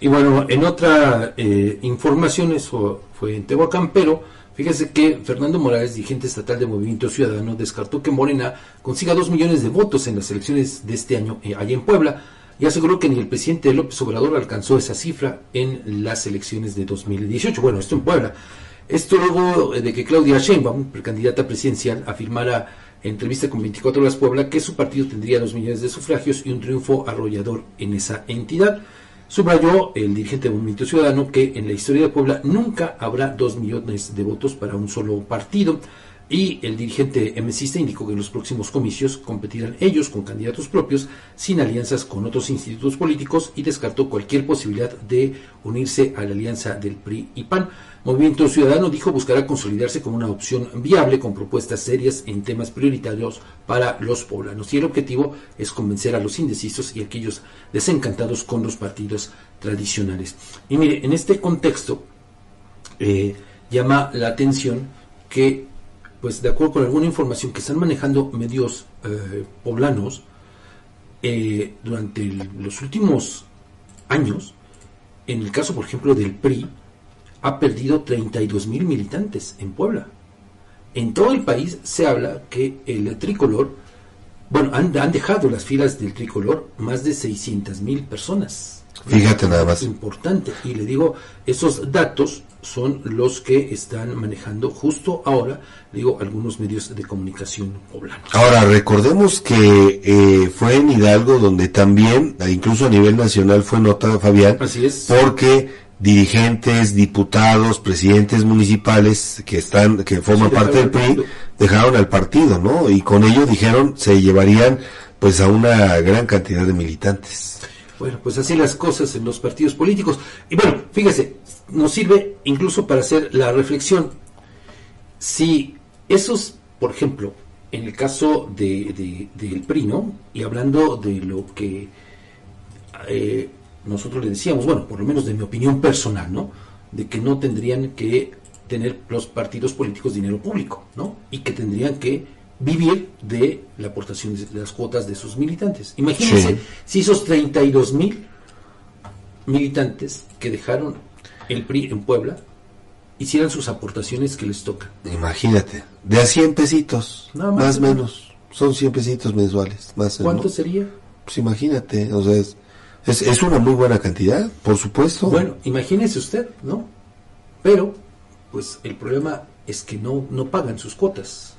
Y bueno, en otra eh, información, eso fue en Tehuacán, pero fíjese que Fernando Morales, dirigente estatal de Movimiento Ciudadano, descartó que Morena consiga dos millones de votos en las elecciones de este año eh, allá en Puebla y aseguró que ni el presidente López Obrador alcanzó esa cifra en las elecciones de 2018. Bueno, esto en Puebla. Esto luego de que Claudia Sheinbaum, precandidata presidencial, afirmara en entrevista con 24 Horas Puebla que su partido tendría dos millones de sufragios y un triunfo arrollador en esa entidad. Subrayó el dirigente del Movimiento Ciudadano que en la historia de Puebla nunca habrá dos millones de votos para un solo partido y el dirigente MCista indicó que en los próximos comicios competirán ellos con candidatos propios sin alianzas con otros institutos políticos y descartó cualquier posibilidad de unirse a la alianza del PRI y PAN. Movimiento Ciudadano dijo buscará consolidarse como una opción viable con propuestas serias en temas prioritarios para los poblanos y el objetivo es convencer a los indecisos y aquellos desencantados con los partidos tradicionales. Y mire, en este contexto eh, llama la atención que pues de acuerdo con alguna información que están manejando medios eh, poblanos, eh, durante los últimos años, en el caso, por ejemplo, del PRI, ha perdido 32 mil militantes en Puebla. En todo el país se habla que el tricolor, bueno, han, han dejado las filas del tricolor más de 600 mil personas. Fíjate nada más. Importante. Y le digo, esos datos son los que están manejando justo ahora, digo, algunos medios de comunicación poblanos. Ahora, recordemos que eh, fue en Hidalgo donde también, incluso a nivel nacional, fue notado Fabián. Así es. Porque dirigentes, diputados, presidentes municipales que están, que forman parte del PRI, dejaron al partido, ¿no? Y con ello dijeron se llevarían pues a una gran cantidad de militantes. Bueno, pues así las cosas en los partidos políticos. Y bueno, fíjese, nos sirve incluso para hacer la reflexión. Si esos, por ejemplo, en el caso de, del PRI, ¿no? Y hablando de lo que eh, nosotros le decíamos, bueno, por lo menos de mi opinión personal, ¿no? De que no tendrían que tener los partidos políticos dinero público, ¿no? Y que tendrían que vivir de la aportación de las cuotas de sus militantes. Imagínense si esos 32 mil militantes que dejaron el PRI en Puebla hicieran sus aportaciones que les tocan. Imagínate, de a 100 pesitos, más o menos. Son 100 pesitos mensuales. Más ¿Cuánto sería? Pues imagínate, o sea, es, es, es una muy buena cantidad, por supuesto. Bueno, imagínese usted, ¿no? Pero, pues el problema es que no, no pagan sus cuotas